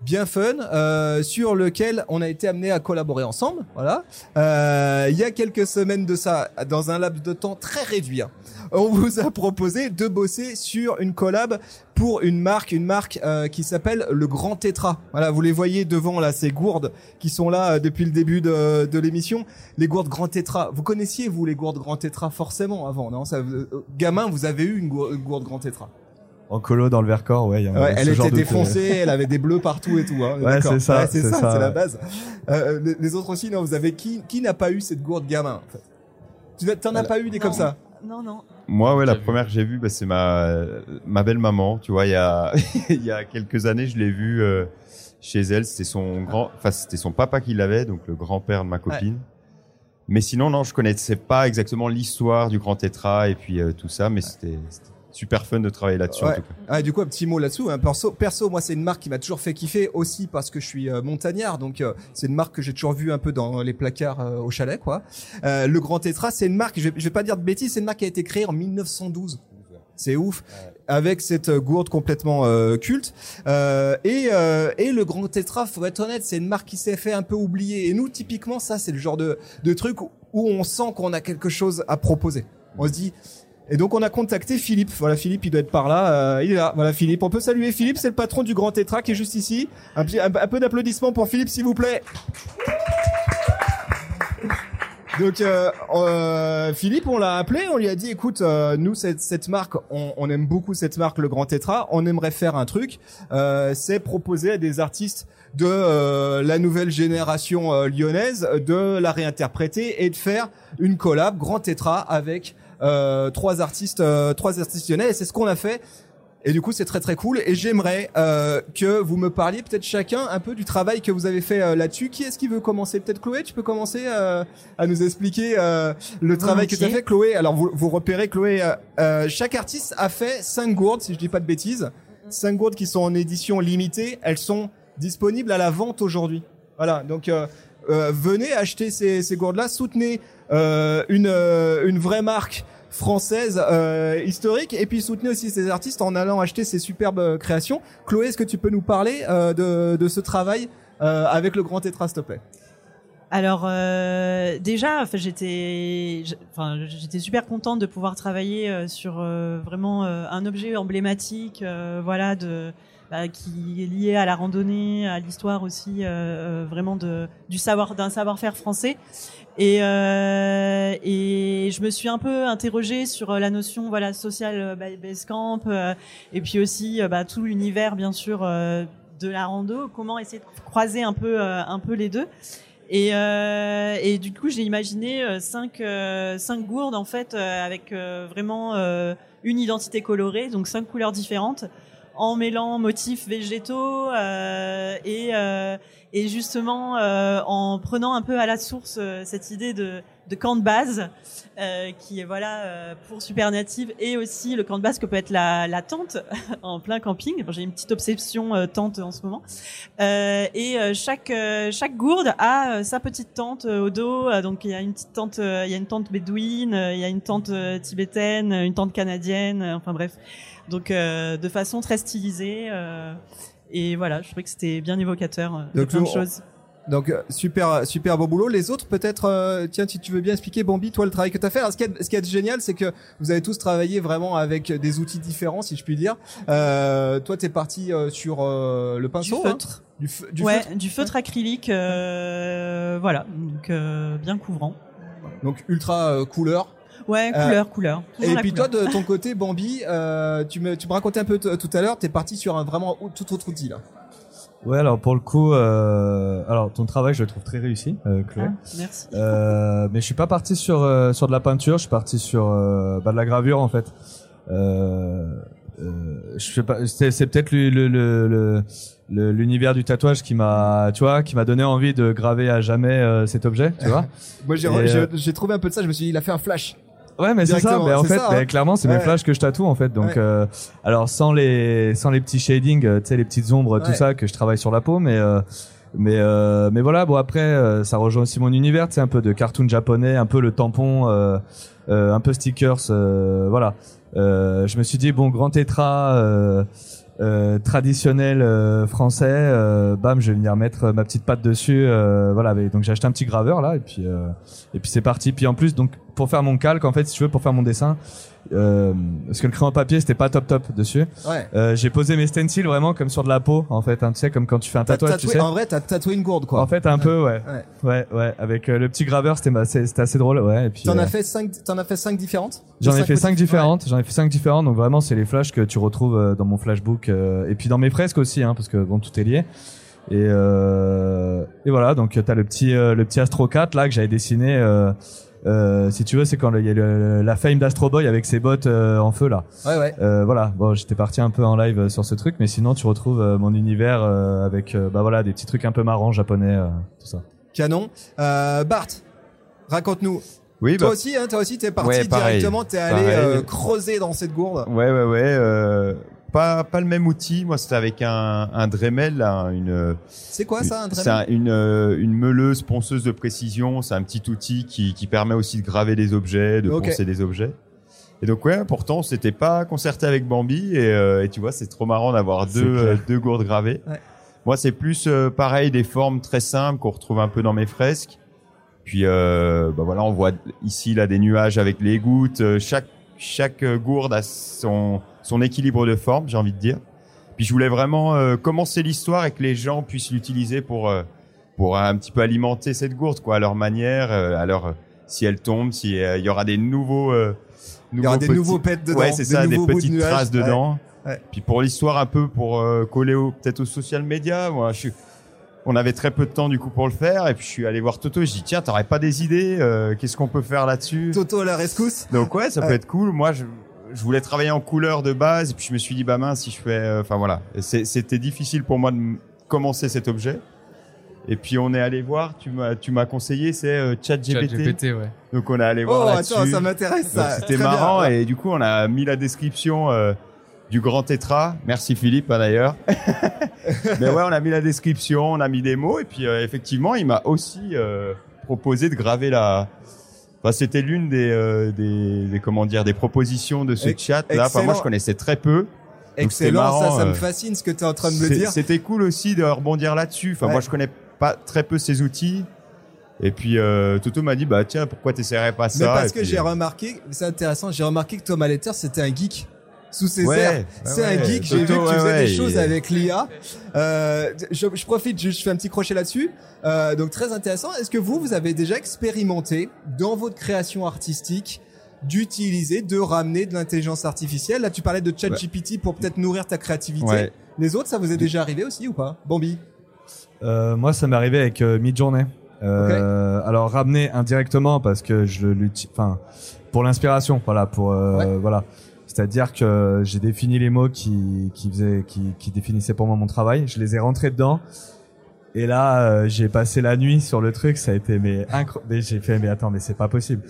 bien fun euh, sur lequel on a été amené à collaborer ensemble. Voilà. Euh, il y a quelques semaines de ça, dans un laps de temps très réduit, hein, on vous a proposé de bosser sur une collab pour une marque, une marque euh, qui s'appelle le Grand Tétra. Voilà, vous les voyez devant là, ces gourdes qui sont là euh, depuis le début de, de l'émission. Les gourdes Grand Tétra. Vous connaissiez vous les gourdes Grand Tétra forcément avant, non? Ça, euh, Gamin, vous avez eu une gourde, une gourde Grand Tétra? En colo dans le Vercors, ouais. il Y a Ouais, elle était défoncée, elle avait des bleus partout et tout. Hein, Ouais, c'est ça, c'est c'est ça, ça, c'est la base. Euh, les, les autres aussi, non, vous avez qui qui n'a pas eu cette gourde gamin en fait? Tu t'en as pas eu des comme ça? Non, non. Moi, ouais, la vu. première que j'ai vue, bah, c'est ma ma belle maman. Tu vois, il y a il y a quelques années, je l'ai vue euh, chez elle. C'était son grand, enfin c'était son papa qui l'avait, donc le grand-père de ma copine. Mais sinon, non, je connaissais pas exactement l'histoire du grand tétra et puis euh, tout ça, mais c'était super fun de travailler là-dessus en Ouais. tout cas. Ah, du coup, un petit mot là-dessous. Hein. Perso, perso, moi, c'est une marque qui m'a toujours fait kiffer aussi parce que je suis euh, montagnard. Donc, euh, c'est une marque que j'ai toujours vue un peu dans les placards euh, au chalet, quoi. Euh, le Grand Tétra, c'est une marque, je vais, je vais pas dire de bêtises, c'est une marque qui a été créée en 1912. C'est ouf, avec cette gourde complètement euh, culte. Euh, et, euh, et le Grand Tétra, faut être honnête, c'est une marque qui s'est fait un peu oublier. Et nous, typiquement, ça, c'est le genre de, de truc où, où on sent qu'on a quelque chose à proposer. On se dit, et donc on a contacté Philippe. Voilà, Philippe, il doit être par là. Euh, il est là. Voilà, Philippe. On peut saluer Philippe, c'est le patron du Grand Tétra qui est juste ici. Un, petit- un- peu d'applaudissements pour Philippe, s'il vous plaît. Donc euh, euh, Philippe, on l'a appelé, on lui a dit, écoute, euh, nous cette, cette marque, on, on aime beaucoup cette marque, le Grand Tétra. On aimerait faire un truc, euh, c'est proposer à des artistes de euh, la nouvelle génération lyonnaise de la réinterpréter et de faire une collab Grand Tétra avec trois artistes, euh, trois artistes lyonnais. Et c'est ce qu'on a fait. Et du coup, c'est très très cool. Et j'aimerais euh, que vous me parliez peut-être chacun un peu du travail que vous avez fait euh, là-dessus. Qui est-ce qui veut commencer? Peut-être Chloé, tu peux commencer euh, à nous expliquer euh, le travail que tu as fait. Chloé, alors vous, vous repérez, Chloé, euh, euh, chaque artiste a fait cinq gourdes, si je dis pas de bêtises. Cinq gourdes qui sont en édition limitée. Elles sont disponibles à la vente aujourd'hui. Voilà, donc euh, euh, venez acheter ces, ces gourdes-là, soutenez euh, une, euh, une vraie marque française euh, historique et puis soutenez aussi ces artistes en allant acheter ces superbes euh, créations. Chloé, est-ce que tu peux nous parler euh, de, de ce travail euh, avec le Grand Tétra, s'il Alors euh, déjà, j'étais, enfin, j'étais super contente de pouvoir travailler euh, sur euh, vraiment euh, un objet emblématique, euh, voilà, de bah, qui est lié à la randonnée, à l'histoire aussi, euh, euh, vraiment de du savoir, d'un savoir-faire français. Et euh, et je me suis un peu interrogée sur euh, la notion, voilà, social euh, ba- base camp, euh, et puis aussi euh, bah, tout l'univers, bien sûr. euh, de la rando, comment essayer de croiser un peu un peu les deux. Et, et du coup, j'ai imaginé cinq, cinq gourdes en fait avec vraiment une identité colorée, donc cinq couleurs différentes, en mêlant motifs végétaux euh, et, euh, et justement euh, en prenant un peu à la source cette idée de, de camp de base qui est voilà pour Supernative et aussi le camp de base que peut être la, la tente en plein camping. J'ai une petite obsession tente en ce moment. Et chaque chaque gourde a sa petite tente au dos. Donc il y a une petite tente, il y a une tente bédouine, il y a une tente tibétaine, une tente canadienne. enfin bref, donc euh, de façon très stylisée. euh, et voilà, je trouvais que c'était bien évocateur euh, de Donc, plein de on- choses. Donc super super beau boulot. Les autres peut-être euh, tiens si tu veux bien expliquer Bambi toi le travail que tu as fait. Alors, ce qui est ce qui est génial c'est que vous avez tous travaillé vraiment avec des outils différents si je puis dire. Euh, toi t'es parti euh, sur euh, le Du pinceau hein feutre, du, du ouais, feutre. du feutre acrylique, euh, voilà, donc euh, bien couvrant. Donc ultra couleur. Ouais, Euh, couleur, couleur. Et puis couleur. toi de ton côté Bambi, euh, tu me tu me racontais un peu tout à l'heure, t'es parti sur un vraiment ou- tout autre outil là. Ouais, alors pour le coup, euh, alors ton travail, je le trouve très réussi, euh, Chloé. Ah, merci. Euh, mais je suis pas parti sur euh, sur de la peinture, je suis parti sur euh, bah, de la gravure en fait. Euh, euh, je sais pas, c'est, c'est peut-être le, le, le, le- le- l'univers du tatouage qui m'a, tu vois, qui m'a donné envie de graver à jamais euh, cet objet, tu vois. Moi j'ai Et, j'ai- j'ai trouvé un peu de ça, je me suis dit il a fait un flash. Ouais, mais c'est ça. Mais en c'est fait, ça, mais hein. clairement, c'est Ouais. mes flashs que je tatoue en fait. Donc, Ouais. euh, alors sans les sans les petits shading, euh, tu sais, les petites ombres, tout ça que je travaille sur la peau, mais euh, mais euh, mais voilà. Bon après, euh, ça rejoint aussi mon univers, c'est un peu de cartoon japonais, un peu le tampon, euh, euh, un peu stickers, euh, voilà. Euh, je me suis dit bon, grand tétra. Euh, traditionnel euh, français. euh, bam, je vais venir mettre ma petite patte dessus. euh, voilà, donc j'ai acheté un petit graveur là et puis euh, et puis c'est parti. Puis en plus, donc pour faire mon calque, en fait, si tu veux, pour faire mon dessin, euh, parce que le crayon papier c'était pas top top dessus. Ouais. Euh, j'ai posé mes stencils vraiment comme sur de la peau en fait, hein, tu sais comme quand tu fais un tatouage, tu tatoué- sais. En vrai, t'as tatoué une gourde, quoi. En fait, un peu, ouais. Ouais. Ouais, ouais. Avec euh, le petit graveur, c'était c'était assez drôle, ouais. Et puis, T'en euh, as fait cinq, t'en as fait cinq différentes? J'en ai fait cinq différentes. J'en ai fait cinq différentes. Donc vraiment, c'est les flashs que tu retrouves euh, dans mon flashbook euh, et puis dans mes fresques aussi, hein, parce que bon, tout est lié. Et, euh, et voilà. Donc t'as le petit euh, le petit Astro 4 là que j'avais dessiné. Euh, euh, si tu veux, c'est quand il y a le- la fame d'Astro Boy avec ses bottes euh, en feu là. Ouais, ouais. Euh, voilà. Bon, j'étais parti un peu en live sur ce truc, mais sinon tu retrouves euh, mon univers euh, avec euh, bah voilà des petits trucs un peu marrants japonais, euh, tout ça. Canon. Euh, Bart, raconte-nous. Oui, Toi bah, aussi, hein, toi aussi, t'es parti Ouais, directement, t'es allé euh, creuser dans cette gourde. ouais, ouais, ouais. Pas, pas le même outil. Moi, c'était avec un, un Dremel, là, une. C'est quoi ça, un C'est Dremel? un- une, euh, une meuleuse ponceuse de précision. C'est un petit outil qui, qui permet aussi de graver des objets, de poncer des objets. Et donc ouais, pourtant c'était pas concerté avec Bambi et, euh, et tu vois c'est trop marrant d'avoir C'est deux euh, deux gourdes gravées. Ouais. Moi c'est plus euh, pareil des formes très simples qu'on retrouve un peu dans mes fresques. Puis euh, bah voilà on voit ici là des nuages avec les gouttes. Euh, Chaque chaque gourde a son son équilibre de forme j'ai envie de dire. Puis je voulais vraiment euh, commencer l'histoire et que les gens puissent l'utiliser pour euh, pour un petit peu alimenter cette gourde quoi à leur manière, euh, à leur si elle tombe, si il y aura des nouveaux euh, Il y aura des nouveaux pets dedans. Ouais, c'est ça, des nouveaux de petites nuages. traces Ouais. dedans. Ouais. Puis pour l'histoire un peu pour coller au peut-être aux social media, moi je suis on avait très peu de temps du coup pour le faire et puis je suis allé voir Toto, je dis tiens, t'aurais pas des idées euh, qu'est-ce qu'on peut faire là-dessus? Toto à la rescousse? Donc ouais, ça peut être cool. Moi je je voulais travailler en couleur de base et puis je me suis dit bah mince si je fais euh, enfin voilà, c'était difficile pour moi de commencer cet objet. Et puis on est allé voir, tu m'as tu m'as conseillé c'est euh, ChatGPT. ChatGPT, ouais. Donc on est allé voir Oh, là-dessus. attends, ça m'intéresse ça. C'était bien. marrant et du coup on a mis la description euh, du grand tétra. Merci Philippe hein, d'ailleurs. Mais ouais, on a mis la description, on a mis des mots et puis euh, effectivement il m'a aussi euh, proposé de graver la. Enfin, c'était l'une des, euh, des, des comment dire des propositions de ce chat là. Enfin, moi je connaissais très peu. Donc, Excellent, ça, marrant, ça me euh, fascine ce que tu es en train de me dire. C'était cool aussi de rebondir là-dessus. Enfin, Ouais. moi je connais pas très peu ces outils. Et puis euh, Toto m'a dit bah tiens pourquoi t'essaierais pas ça? Mais parce que j'ai remarqué, c'est intéressant, j'ai remarqué que Thomas Letter c'était un geek. Sous ses Ouais, airs, ouais, c'est un geek. J'ai vu que tu faisais ouais, des choses il- avec l'IA. Euh, je, je profite, je, je fais un petit crochet là-dessus. Euh, donc très intéressant. Est-ce que vous, vous avez déjà expérimenté dans votre création artistique d'utiliser, de ramener de l'intelligence artificielle? Là, tu parlais de ChatGPT pour peut-être nourrir ta créativité. Ouais. Les autres, ça vous est déjà arrivé aussi ou pas? Bambi? Euh, moi, ça m'est arrivé avec euh, Midjourney. Euh, Alors ramener indirectement parce que je l'utilise, enfin pour l'inspiration, voilà, pour euh, Ouais. voilà. C'est-à-dire que j'ai défini les mots qui qui faisaient, qui, qui définissaient pour moi mon travail. Je les ai rentrés dedans. Et là, euh, j'ai passé la nuit sur le truc. Ça a été mais incroyable. J'ai fait mais attends, mais c'est pas possible.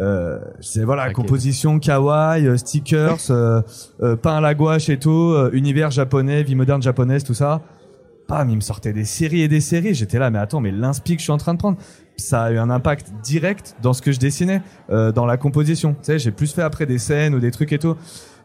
Euh, c'est voilà, composition kawaii, euh, stickers, euh, peint à la gouache et tout, univers japonais, vie moderne japonaise, tout ça pam, il me sortait des séries et des séries. J'étais là, mais attends, mais l'inspi que je suis en train de prendre, ça a eu un impact direct dans ce que je dessinais, euh, dans la composition. Tu sais, j'ai plus fait après des scènes ou des trucs et tout.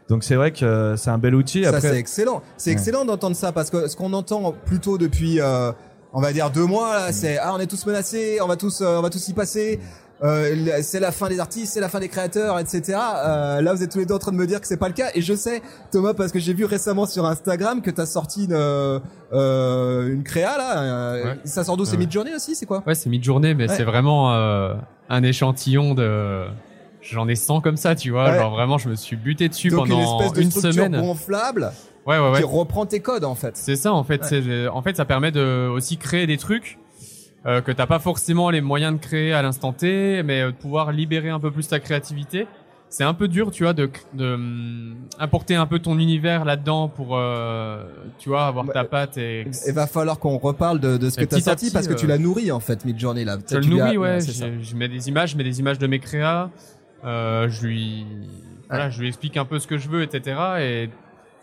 Donc c'est vrai que euh, c'est un bel outil. Ça, Après, c'est excellent. C'est Ouais. excellent d'entendre ça parce que ce qu'on entend plutôt depuis, euh, on va dire deux mois, là, c'est ah, on est tous menacés, on va tous, euh, on va tous y passer. Euh, c'est la fin des artistes, c'est la fin des créateurs, etc. Euh, là, vous êtes tous les deux en train de me dire que c'est pas le cas. Et je sais, Thomas, parce que j'ai vu récemment sur Instagram que t'as sorti une, euh, euh, une créa là. euh, Ouais. Ça sort d'où? C'est Ouais. Midjourney aussi, c'est quoi? Ouais, c'est mi-journée, mais Ouais. c'est vraiment euh, un échantillon de. J'en ai 100 comme ça, tu vois. Ouais. Genre vraiment, je me suis buté dessus Donc une pendant espèce de une semaine. gonflable Ouais, ouais, ouais. qui reprend tes codes en fait. C'est ça en fait. Ouais. En fait, ça permet de aussi créer des trucs euh, que t'as pas forcément les moyens de créer à l'instant T, mais euh, de pouvoir libérer un peu plus ta créativité. C'est un peu dur, tu vois, de, de importer un peu ton univers là-dedans pour, euh, tu vois, avoir Bah, ta patte et. Il va falloir qu'on reparle de, de ce que t'as sorti petit, parce que tu euh, l'as nourri en fait Midjourney là. Je le nourris, ouais. Je, mets des images, je mets des images de mes créas. Euh, je lui, voilà, je lui explique un peu ce que je veux, etc. Et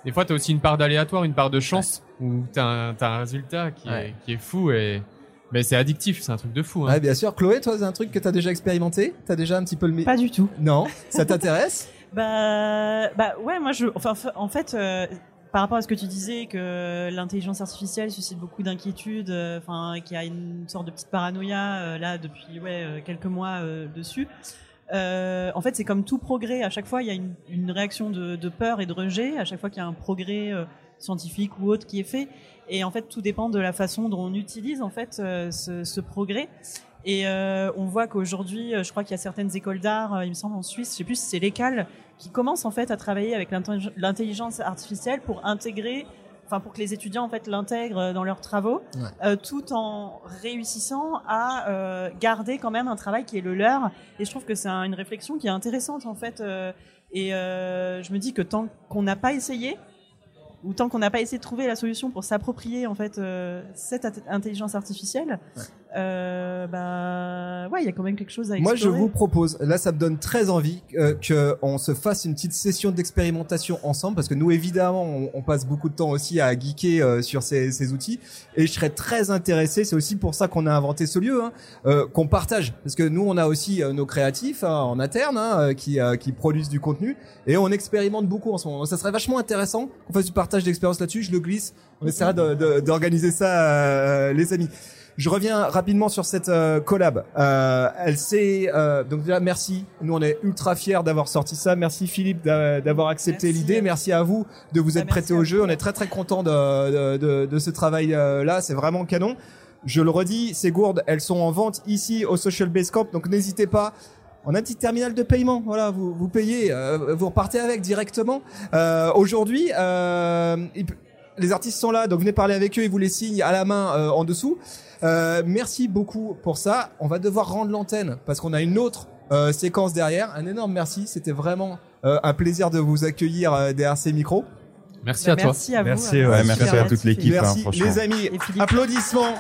des fois, t'as aussi une part d'aléatoire, une part de chance, où t'as un, un résultat qui, Ouais. est, qui est fou et, mais c'est addictif, c'est un truc de fou. Hein. Ouais, bien sûr. Chloé, toi, c'est un truc que t'as déjà expérimenté? T'as déjà un petit peu le... Pas du tout. Non? Ça t'intéresse? Bah, bah ouais, moi je, enfin, en fait, euh, par rapport à ce que tu disais, que l'intelligence artificielle suscite beaucoup d'inquiétudes, euh, enfin, qu'il y a une sorte de petite paranoïa euh, là depuis ouais, euh, quelques mois dessus. en fait, c'est comme tout progrès. À chaque fois, il y a une, une réaction de, de, peur et de rejet. À chaque fois qu'il y a un progrès scientifique ou autre qui est fait, et en fait, tout dépend de la façon dont on utilise en fait ce, ce progrès. Et euh, on voit qu'aujourd'hui, je crois qu'il y a certaines écoles d'art, il me semble en Suisse, je sais plus si c'est l'école, qui commence en fait à travailler avec l'intelligence artificielle pour intégrer enfin pour que les étudiants en fait l'intègrent dans leurs travaux, euh, tout en réussissant à euh, garder quand même un travail qui est le leur. Et je trouve que c'est une réflexion qui est intéressante en fait. Euh, et euh, je me dis que tant qu'on n'a pas essayé, ou tant qu'on n'a pas essayé de trouver la solution pour s'approprier en fait euh, cette intelligence artificielle, euh, bah ouais, il y a quand même quelque chose à explorer. Moi, je vous propose, là, ça me donne très envie euh, que on se fasse une petite session d'expérimentation ensemble, parce que nous, évidemment, on, on, passe beaucoup de temps aussi à geeker euh, sur ces, ces, outils, et je serais très intéressé. C'est aussi pour ça qu'on a inventé ce lieu, hein, euh, qu'on partage, parce que nous, on a aussi nos créatifs hein, en interne hein, qui qui produisent du contenu, et on expérimente beaucoup en ce moment. Ça serait vachement intéressant qu'on fasse du partage d'expérience là-dessus. Je le glisse. On essaiera d'organiser ça, les amis. Je reviens rapidement sur cette euh, collab. Euh, elle s'est euh, donc déjà merci. Nous on est ultra fiers d'avoir sorti ça. Merci Philippe d'avoir accepté l'idée. Merci à vous de vous bah, être prêté au jeu. On est très très content de, de, de, ce travail là. C'est vraiment canon. Je le redis, ces gourdes, elles sont en vente ici au Social Base Camp. Donc n'hésitez pas. On a un petit terminal de paiement. Voilà, vous, vous payez, euh, vous repartez avec directement. Euh, Aujourd'hui, euh, les artistes sont là, donc venez parler avec eux, ils vous les signent à la main en dessous. Euh, merci beaucoup pour ça. On va devoir rendre l'antenne parce qu'on a une autre euh, séquence derrière. Un énorme merci. C'était vraiment euh, un plaisir de vous accueillir euh, derrière ces micros. Merci à toi. Merci à vous. Merci, ouais, merci à toute l'équipe. Merci, hein, les amis. Applaudissements.